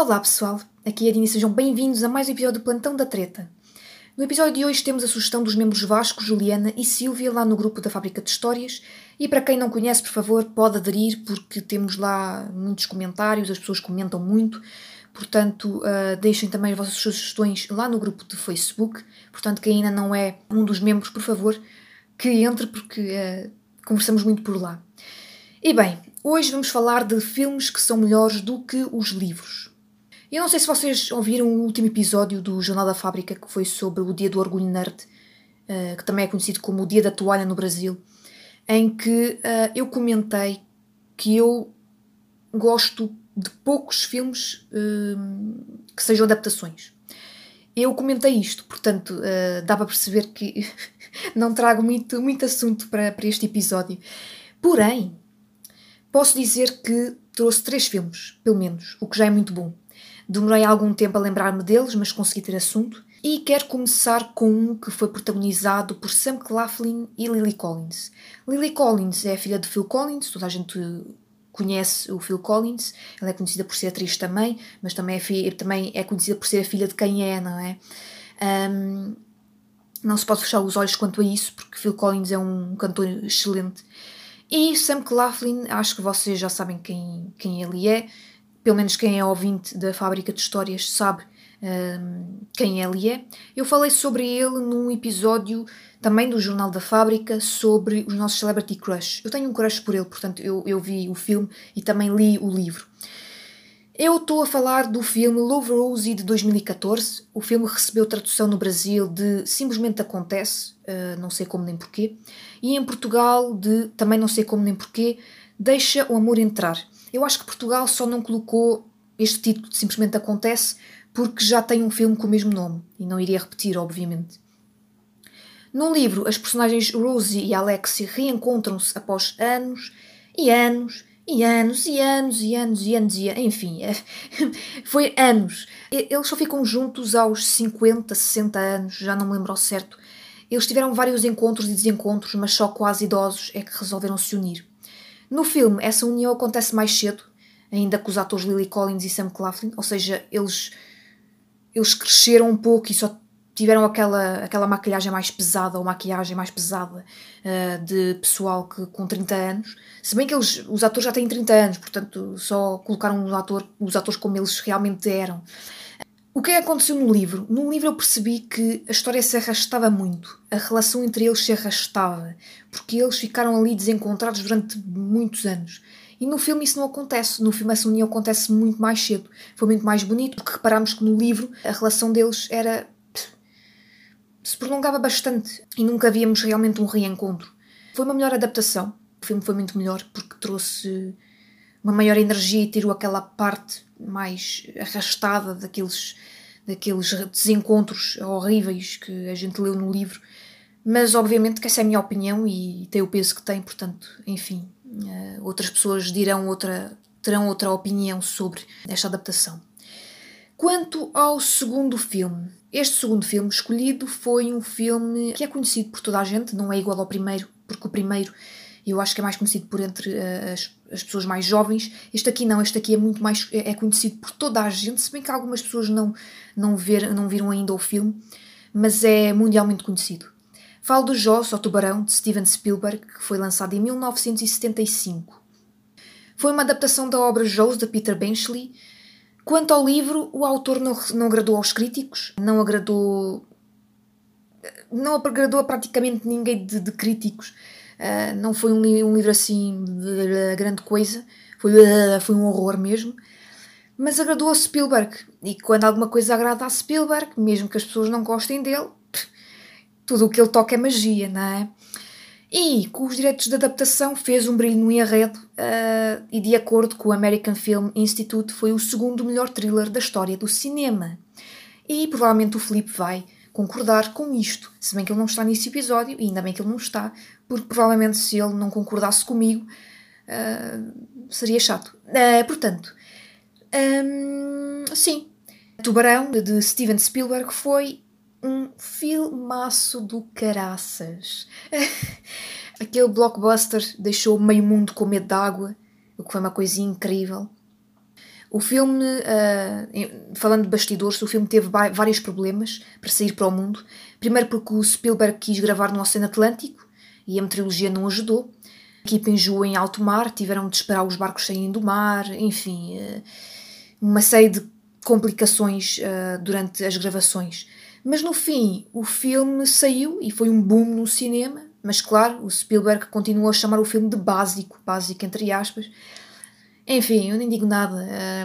Olá pessoal, aqui é a Dini, sejam bem-vindos a mais um episódio do Plantão da Treta. No episódio de hoje temos a sugestão dos membros Vasco, Juliana e Silvia lá no grupo da Fábrica de Histórias e para quem não conhece, por favor, pode aderir porque temos lá muitos comentários, as pessoas comentam muito, portanto uh, deixem também as vossas sugestões lá no grupo do Facebook, portanto quem ainda não é um dos membros, por favor, que entre porque uh, conversamos muito por lá. E bem, hoje vamos falar de filmes que são melhores do que os livros. Eu não sei se vocês ouviram o último episódio do Jornal da Fábrica, que foi sobre o Dia do Orgulho Nerd, uh, que também é conhecido como o Dia da Toalha no Brasil, em que uh, eu comentei que eu gosto de poucos filmes uh, que sejam adaptações. Eu comentei isto, portanto, dá para perceber que não trago muito, muito assunto para, para este episódio. Porém, posso dizer que trouxe três filmes, pelo menos, o que já é muito bom. Demorei algum tempo a lembrar-me deles, mas consegui ter assunto. E quero começar com um que foi protagonizado por Sam Claflin e Lily Collins. Lily Collins é a filha de Phil Collins, toda a gente conhece o Phil Collins, ela é conhecida por ser atriz também, mas também é, também é conhecida por ser a filha de quem é, não é? Um, não se pode fechar os olhos quanto a isso, porque Phil Collins é um cantor excelente. E Sam Claflin, acho que vocês já sabem quem, quem ele é pelo menos quem é ouvinte da Fábrica de Histórias sabe um, quem ele é. Eu falei sobre ele num episódio também do Jornal da Fábrica sobre os nossos Celebrity Crush. Eu tenho um crush por ele, portanto eu, eu vi o filme e também li o livro. Eu estou a falar do filme Love Rosie de 2014. O filme recebeu tradução no Brasil de Simplesmente Acontece, uh, não sei como nem porquê, e em Portugal de Também não sei como nem porquê, Deixa o Amor Entrar. Eu acho que Portugal só não colocou este título simplesmente acontece porque já tem um filme com o mesmo nome e não iria repetir, obviamente. No livro, as personagens Rosie e Alexia reencontram-se após anos e anos e anos e anos e anos e anos e enfim, foi anos. Eles só ficam juntos aos 50, 60 anos, já não me lembro ao certo. Eles tiveram vários encontros e desencontros, mas só quase idosos é que resolveram se unir. No filme, essa união acontece mais cedo, ainda com os atores Lily Collins e Sam Claflin, ou seja, eles, eles cresceram um pouco e só tiveram aquela, aquela maquilhagem mais pesada ou maquiagem mais pesada uh, de pessoal que, com 30 anos. Se bem que eles, os atores já têm 30 anos, portanto só colocaram os, ator, os atores como eles realmente eram. O que é que aconteceu no livro? No livro eu percebi que a história se arrastava muito, a relação entre eles se arrastava, porque eles ficaram ali desencontrados durante muitos anos. E no filme isso não acontece. No filme essa união acontece muito mais cedo. Foi muito mais bonito, porque reparámos que no livro a relação deles era. se prolongava bastante e nunca víamos realmente um reencontro. Foi uma melhor adaptação. O filme foi muito melhor porque trouxe uma maior energia e tirou aquela parte mais arrastada daqueles, daqueles desencontros horríveis que a gente leu no livro. Mas obviamente que essa é a minha opinião e tem o peso que tem, portanto, enfim, uh, outras pessoas dirão outra, terão outra opinião sobre esta adaptação. Quanto ao segundo filme, este segundo filme escolhido foi um filme que é conhecido por toda a gente, não é igual ao primeiro, porque o primeiro eu acho que é mais conhecido por entre uh, as, as, pessoas mais jovens. Este aqui não, este aqui é muito mais é, é, conhecido por toda a gente, se bem que algumas pessoas não, não, ver, não viram ainda o filme, mas é mundialmente conhecido. Falo do Joss, ou Tubarão, de Steven Spielberg, que foi lançado em 1975. Foi uma adaptação da obra Jaws, de Peter Benchley. Quanto ao livro, o autor não, não agradou aos críticos, não agradou. não agradou a praticamente ninguém de, de críticos Uh, não foi um, um, livro assim de grande coisa, foi, uh, foi um horror mesmo. Mas agradou a Spielberg. E quando alguma coisa agrada a Spielberg, mesmo que as pessoas não gostem dele, tudo o que ele toca é magia, não é? E com os direitos de adaptação fez um brilho no enredo uh, e, de acordo com o American Film Institute, foi o segundo melhor thriller da história do cinema. E provavelmente o Felipe vai concordar com isto, se bem que ele não está nesse episódio, e ainda bem que ele não está, porque provavelmente se ele não concordasse comigo uh, seria chato. Uh, portanto, um, sim, Tubarão de Steven Spielberg foi um filmaço do caraças. Aquele blockbuster deixou meio mundo com medo d'água, o que foi uma coisa incrível. O filme, uh, falando de bastidores, o filme teve vários problemas para sair para o mundo. Primeiro porque o Spielberg quis gravar no Oceano Atlântico e a meteorologia não ajudou. A equipa enjoou em alto mar, tiveram de esperar os barcos saírem do mar, enfim, uh, uma série de complicações uh, durante as gravações. Mas no fim, o filme saiu e foi um boom no cinema. Mas claro, o Spielberg continuou a chamar o filme de básico, básico entre aspas, enfim, eu nem digo nada.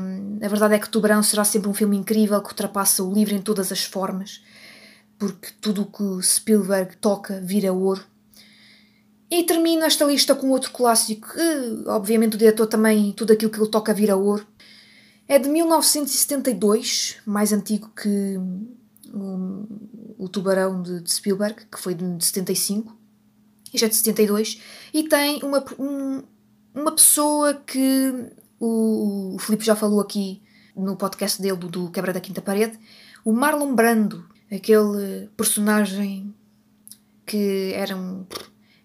Um, a verdade é que Tubarão será sempre um filme incrível que ultrapassa o livro em todas as formas, porque tudo o que Spielberg toca vira ouro. E termino esta lista com outro clássico, que obviamente o diretor também, tudo aquilo que ele toca vira ouro. É de 1972, mais antigo que o, o Tubarão de, de, Spielberg, que foi de 75. Este é de 72. E tem uma, um, uma pessoa que o, Filipe já falou aqui no podcast dele do, do Quebra da Quinta Parede, o Marlon Brando, aquele personagem que era um.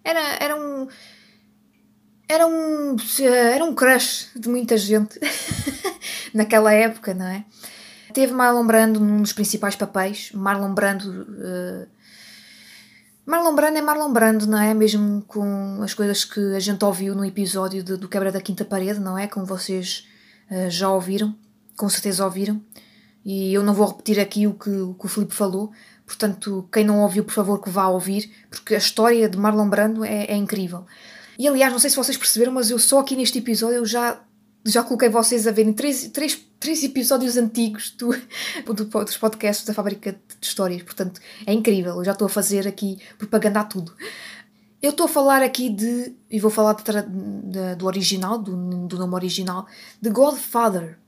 Era, era um. Era um. Era um crush de muita gente naquela época, não é? Teve Marlon Brando num dos principais papéis. Marlon Brando uh, Marlon Brando é Marlon Brando, não é? Mesmo com as coisas que a gente ouviu no episódio de, do Quebra da Quinta Parede, não é? Como vocês uh, já ouviram, com certeza ouviram. E eu não vou repetir aqui o que, o que o Filipe falou, portanto, quem não ouviu, por favor, que vá ouvir, porque a história de Marlon Brando é, é incrível. E aliás, não sei se vocês perceberam, mas eu só aqui neste episódio eu já já coloquei vocês a verem três, três, três episódios antigos do, do, dos podcasts da Fábrica de Histórias. Portanto, é incrível. Eu já estou a fazer aqui propaganda a tudo. Eu estou a falar aqui de. E vou falar de, de, do original, do, do nome original, de Godfather.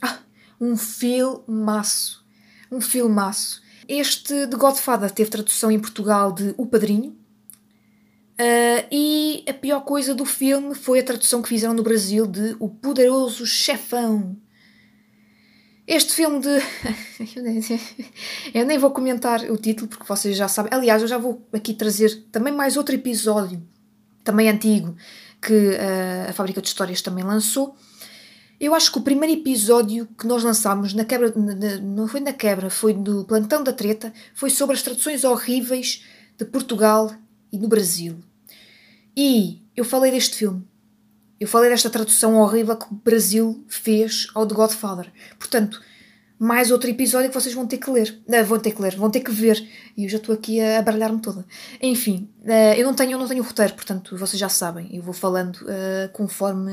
Ah, um filmaço. Um filmaço. Este de Godfather teve tradução em Portugal de O Padrinho Uh, e a pior coisa do filme foi a tradução que fizeram no Brasil de O Poderoso Chefão. Este filme de. eu nem vou comentar o título porque vocês já sabem. Aliás, eu já vou aqui trazer também mais outro episódio, também antigo, que uh, a Fábrica de Histórias também lançou. Eu acho que o primeiro episódio que nós lançámos na quebra, não foi na quebra, foi no Plantão da Treta, foi sobre as traduções horríveis de Portugal e no Brasil. E eu falei deste filme. Eu falei desta tradução horrível que o Brasil fez ao The Godfather. Portanto, mais outro episódio que vocês vão ter que ler. Uh, vão ter que ler, vão ter que ver. E eu já estou aqui a, baralhar-me toda. Enfim, uh, eu, não tenho, eu não tenho roteiro, portanto, vocês já sabem. Eu vou falando uh, conforme.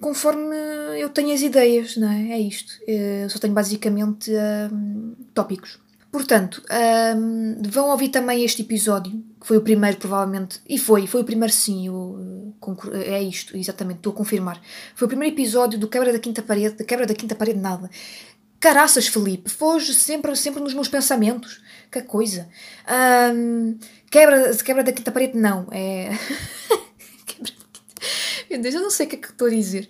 conforme eu tenho as ideias, não é? É isto. eu só tenho basicamente tópicos. Portanto, um, vão ouvir também este episódio, que foi o primeiro, provavelmente, e foi, foi o primeiro sim, eu, é isto, exatamente, estou a confirmar. Foi o primeiro episódio do Quebra da Quinta Parede, da Quebra da Quinta Parede nada. Caraças, Felipe, foge sempre, sempre nos meus pensamentos. Que coisa. Um, quebra, quebra da Quinta Parede, não, é. quebra Meu Deus, eu não sei o que é que estou a dizer.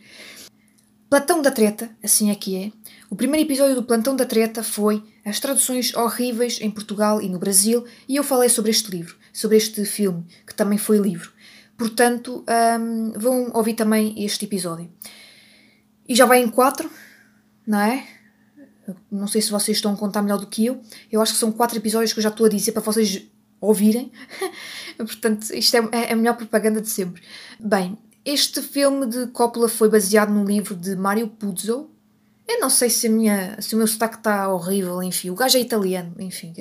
Platão da Treta, assim é que é. O primeiro episódio do Plantão da Treta foi as traduções horríveis em Portugal e no Brasil, e eu falei sobre este livro, sobre este filme, que também foi livro. Portanto, um, vão ouvir também este episódio. E já vai em quatro, não é? Não sei se vocês estão a contar melhor do que eu. Eu acho que são quatro episódios que eu já estou a dizer para vocês ouvirem. Portanto, isto é, é a melhor propaganda de sempre. Bem, este filme de Coppola foi baseado no livro de Mario Puzo, eu não sei se, a minha, se o meu sotaque está horrível, enfim. O gajo é italiano, enfim.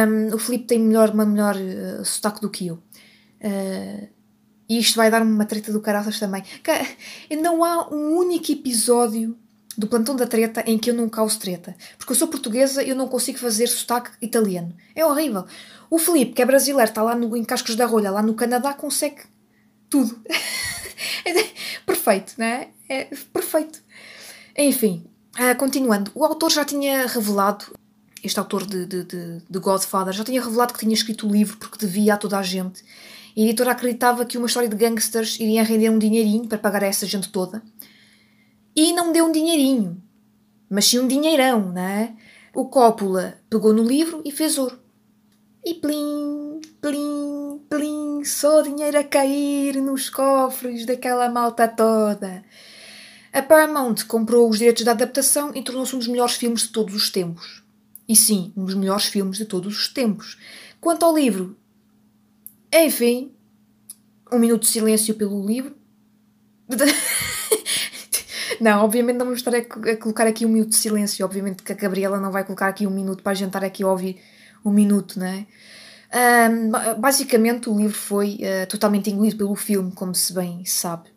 Um, o Filipe tem melhor, uma melhor uh, sotaque do que eu. Uh, e isto vai dar uma treta do caraças também. Não há um único episódio do Plantão da Treta em que eu não causo treta. Porque eu sou portuguesa e eu não consigo fazer sotaque italiano. É horrível. O Filipe, que é brasileiro, está lá no, em Cascos da Rolha, lá no Canadá, consegue tudo. perfeito, não é? É perfeito. Enfim, uh, continuando, o autor já tinha revelado, este autor de, de, de, de, Godfather, já tinha revelado que tinha escrito o livro porque devia a toda a gente. A editora acreditava que uma história de gangsters iria render um dinheirinho para pagar a essa gente toda. E não deu um dinheirinho, mas sim um dinheirão, não é? O Coppola pegou no livro e fez ouro. E plim, plim, plim, só dinheiro a cair nos cofres daquela malta toda. A Paramount comprou os direitos da adaptação e tornou-se um dos melhores filmes de todos os tempos. E sim, um dos melhores filmes de todos os tempos. Quanto ao livro, enfim, um minuto de silêncio pelo livro. não, obviamente não vamos estar a, colocar aqui um minuto de silêncio. Obviamente que a Gabriela não vai colocar aqui um minuto para a gente estar aqui a ouvir um minuto, não é? Um, basicamente, o livro foi uh, totalmente engolido pelo filme, como se bem sabe.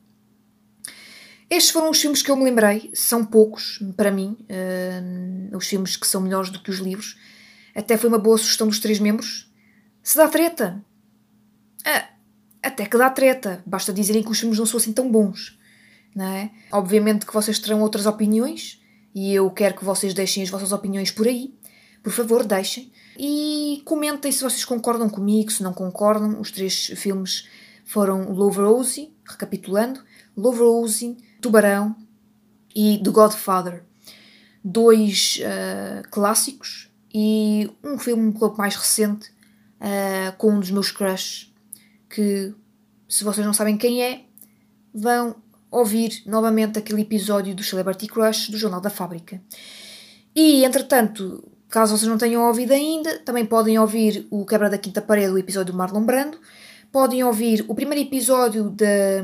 Estes foram os filmes que eu me lembrei, são poucos para mim, uh, os filmes que são melhores do que os livros. Até foi uma boa sugestão dos três membros. Se dá treta, ah, até que dá treta. Basta dizerem que os filmes não são assim tão bons. Não é? Obviamente que vocês terão outras opiniões e eu quero que vocês deixem as vossas opiniões por aí. Por favor, deixem. E comentem se vocês concordam comigo, se não concordam. Os três filmes foram Love Rosie, recapitulando, Love Rosie, Tubarão e The Godfather. Dois uh, clássicos e um filme um pouco mais recente uh, com um dos meus crushes que, se vocês não sabem quem é, vão ouvir novamente aquele episódio do Celebrity Crush do Jornal da Fábrica. E, entretanto, caso vocês não tenham ouvido ainda, também podem ouvir o Quebra da Quinta Parede, o episódio do Marlon Brando. Podem ouvir o primeiro episódio de,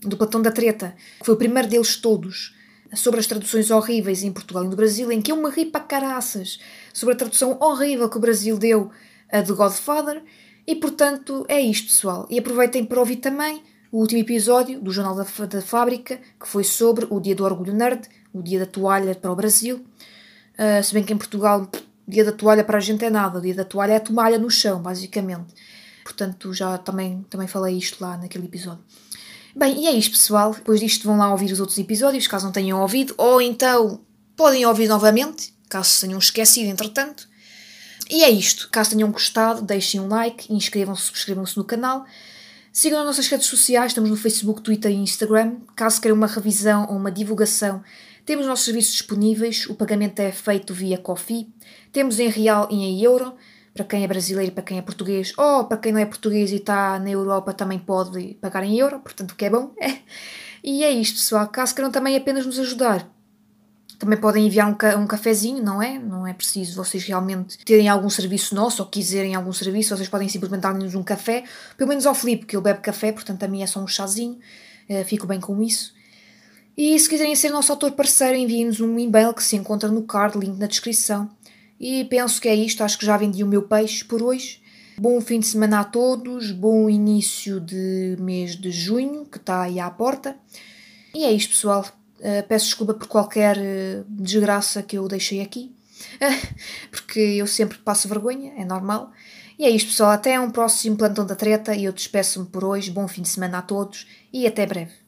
do Platão da Treta, que foi o primeiro deles todos, sobre as traduções horríveis em Portugal e no Brasil, em que eu me ri para caraças sobre a tradução horrível que o Brasil deu a The Godfather. E portanto é isto, pessoal. E aproveitem para ouvir também o último episódio do Jornal da, da Fábrica, que foi sobre o Dia do Orgulho Nerd, o Dia da Toalha para o Brasil. Uh, se bem que em Portugal, Dia da Toalha para a gente é nada, o Dia da Toalha é a toalha no chão, basicamente. Portanto, já também, também falei isto lá naquele episódio. Bem, e é isto, pessoal. Depois disto vão lá ouvir os outros episódios, caso não tenham ouvido, ou então podem ouvir novamente, caso tenham esquecido entretanto. E é isto. Caso tenham gostado, deixem um like, inscrevam-se, subscrevam-se no canal. Sigam as nossas redes sociais, estamos no Facebook, Twitter e Instagram. Caso queiram uma revisão ou uma divulgação, temos nossos serviços disponíveis. O pagamento é feito via Coffee. Temos em real e em euro, para quem é brasileiro e para quem é português. Ou para quem não é português e está na Europa também pode pagar em euro, portanto o que é bom. E é isto, pessoal. Caso queiram também apenas nos ajudar, também podem enviar um, ca um cafezinho, não é? Não é preciso vocês realmente terem algum serviço nosso ou quiserem algum serviço, vocês podem simplesmente dar-nos um café, pelo menos ao Filipe, que ele bebe café, portanto a mim é só um chazinho, uh, fico bem com isso. E se quiserem ser nosso autor parceiro, enviem-nos um e-mail que se encontra no card, link na descrição. E penso que é isto, acho que já vendi o meu peixe por hoje. Bom fim de semana a todos, bom início de mês de junho, que está aí à porta. E é isto, pessoal. Uh, peço desculpa por qualquer uh, desgraça que eu deixei aqui, porque eu sempre passo vergonha, é normal. E é isto, pessoal. Até um próximo plantão da treta e eu despeço-me por hoje. Bom fim de semana a todos e até breve.